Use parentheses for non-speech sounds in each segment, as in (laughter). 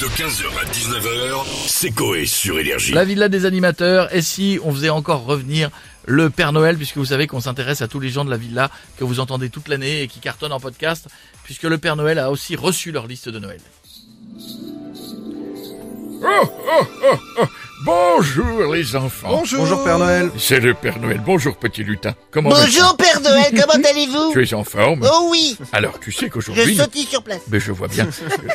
De 15h à 19h, c'est Coé sur Énergie. La villa des animateurs, et si on faisait encore revenir le Père Noël, puisque vous savez qu'on s'intéresse à tous les gens de la villa que vous entendez toute l'année et qui cartonnent en podcast, puisque le Père Noël a aussi reçu leur liste de Noël. Oh, oh, oh, oh. Bonjour les enfants. Bonjour. Père Noël. C'est le Père Noël. Bonjour petit lutin. Comment Bonjour Père Noël, comment allez-vous (laughs) Tu es en forme Oh oui, Alors tu sais je qu'aujourd'hui... sautille sur place. Mais je vois bien.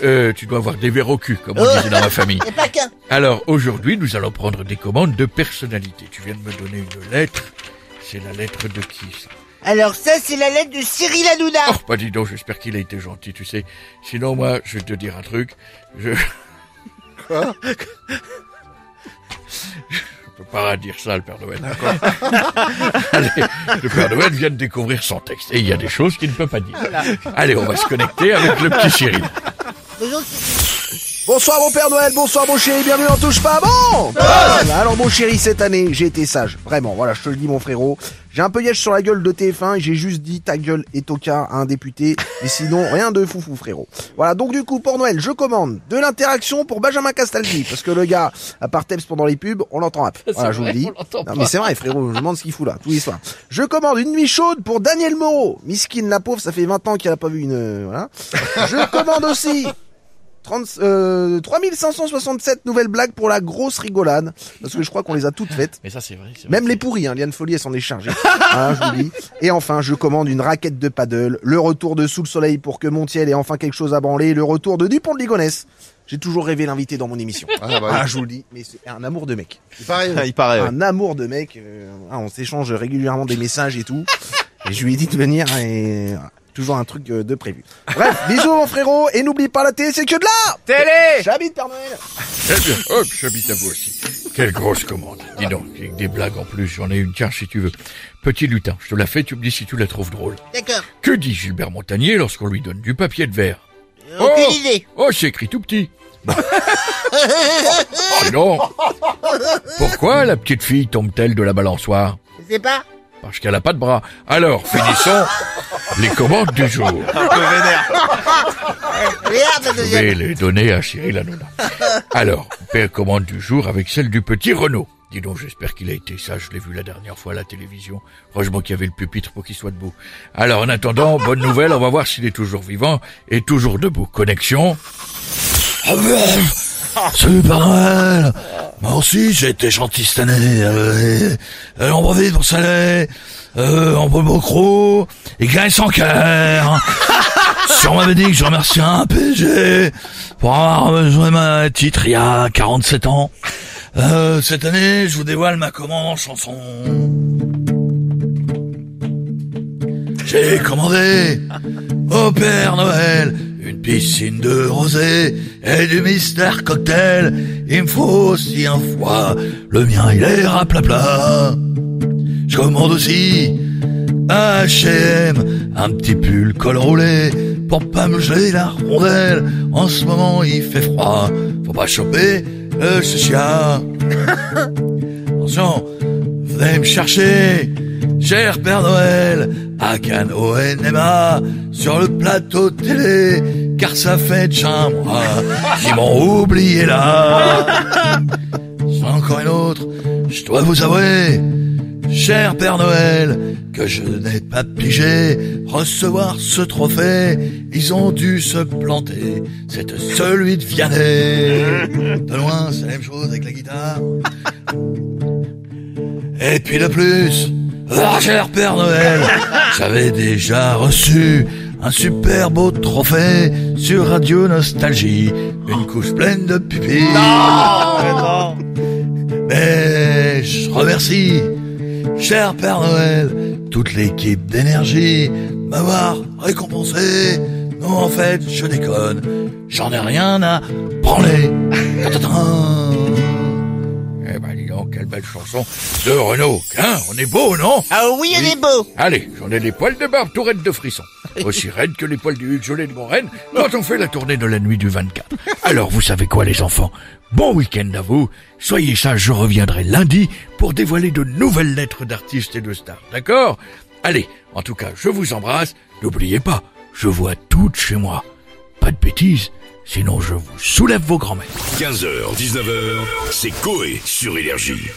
Euh, tu dois avoir des verres au cul, comme on Oh. disait dans ma famille. (laughs) Et pas qu'un. Alors aujourd'hui, nous allons prendre des commandes de personnalité. Tu viens de me donner une lettre. C'est la lettre de qui ça Alors ça, c'est la lettre de Cyril Hanouna. Oh, bah dis donc, j'espère qu'il a été gentil, tu sais. Sinon, moi, je vais te dire un truc. Je... Quoi Je (laughs) pas dire ça, le Père Noël. (laughs) Allez, le Père Noël vient de découvrir son texte. Et il y a des choses qu'il ne peut pas dire. Allez, on va se connecter avec le petit Cyril. Bonjour. Bonsoir mon Père Noël, bonsoir mon chéri, bienvenue en touche pas bon Voilà, Alors mon chéri, cette année, j'ai été sage. Vraiment, voilà, je te le dis mon frérot. J'ai un peu yèche sur la gueule de TF1 et j'ai juste dit ta gueule et toca à un député. Mais sinon, rien de foufou frérot. Voilà, donc du coup, pour Noël, je commande de l'interaction pour Benjamin Castaldi. Parce que le gars, à part Teps pendant les pubs, on l'entend rap. Voilà, je vous le dis. Non, mais c'est vrai frérot, je me demande ce qu'il fout là, tous les soirs. Je commande une nuit chaude pour Daniel Moreau. Miskin la pauvre, ça fait 20 ans qu'il a pas vu une... euh, voilà. Je commande aussi 30, euh, 3567 nouvelles blagues pour la grosse rigolade. Parce que je crois qu'on les a toutes faites. Mais ça c'est vrai. Même les pourris, hein, Liane Folie, elle s'en est chargée. (laughs) Hein, je vous le dis. Et enfin, je commande une raquette de paddle, le retour de Sous le Soleil pour que Montiel ait enfin quelque chose à branler, le retour de Dupont de Ligonnès. J'ai toujours rêvé l'inviter dans mon émission. Ah, je vous le dis. Mais c'est un amour de mec. Il paraît. Il paraît. ouais. Un amour de mec. euh, ah, on s'échange régulièrement des messages et tout. Et je lui ai dit de venir et toujours un truc euh, de prévu. Bref, (laughs) bisous mon frérot et n'oublie pas la télé, c'est que de là Télé J'habite Père Noël Très bien. Hop, j'habite à vous aussi. Quelle grosse commande. Dis donc, j'ai des blagues en plus. J'en ai une. Tiens, si tu veux. Petit lutin, je te la fais, tu me dis si tu la trouves drôle. D'accord. Que dit Gilbert Montagnier lorsqu'on lui donne du papier de verre Aucune Oh idée. Oh, c'est écrit tout petit. (laughs) oh non Pourquoi la petite fille tombe-t-elle de la balançoire? Je sais pas. Parce qu'elle a pas de bras. Alors, finissons (laughs) les commandes du jour. Vais les donner à Cyril Hanouna. Alors, paire commande du jour avec celle du petit Renaud. Dis donc, j'espère qu'il a été sage, je l'ai vu la dernière fois à la télévision. Heureusement qu'il y avait le pupitre pour qu'il soit debout. Alors, en attendant, bonne nouvelle, on va voir s'il est toujours vivant et toujours debout. Connexion. Super Noël Moi aussi j'ai été gentil cette année. Euh, euh, on profite pour saler, euh, on peut beaucoup, et sans (laughs) cœur. on m'avait dit que je remercie un PG pour avoir besoin de ma titre il y a 47 ans, euh, cette année je vous dévoile ma commande en chanson. J'ai commandé au Père Noël une piscine de rosée et du mystère cocktail. Il me faut aussi un foie, le mien il est raplapla. Commande aussi à H&M un petit pull col roulé pour pas me geler la rondelle. En ce moment il fait froid, faut pas choper le chicha. (laughs) Attention, venez me chercher, cher Père Noël, à NMA, sur le plateau de télé, car ça fait déjà un mois qu'ils m'ont oublié là. (laughs) C'est encore une autre, je dois vous avouer, cher Père Noël, que je n'ai pas pigé recevoir ce trophée. Ils ont dû se planter, c'est celui de Vianney. De loin, c'est la même chose avec la guitare. Et puis de plus, ah, cher Père Noël, j'avais déjà reçu un super beau trophée sur Radio Nostalgie, une couche pleine de pupilles. Mais je remercie, cher Père Noël, toute l'équipe d'énergie m'avoir récompensé. Non, en fait, je déconne, j'en ai rien à branler. Quelle belle chanson de Renaud. Hein, on est beau, non? Ah oui, on est beau. Allez, j'en ai les poils de barbe tout raides de frissons. Aussi raides que les poils du Hugues Jolet de Moraine quand on fait la tournée de la nuit du 24. Alors, vous savez quoi, les enfants? Bon week-end à vous. Soyez sages, je reviendrai lundi pour dévoiler de nouvelles lettres d'artistes et de stars. D'accord? Allez, en tout cas, je vous embrasse. N'oubliez pas, je vois toutes chez moi. Pas de bêtises, Sinon je vous soulève vos grands-mères. 15h, 19h, c'est Coé sur Énergie.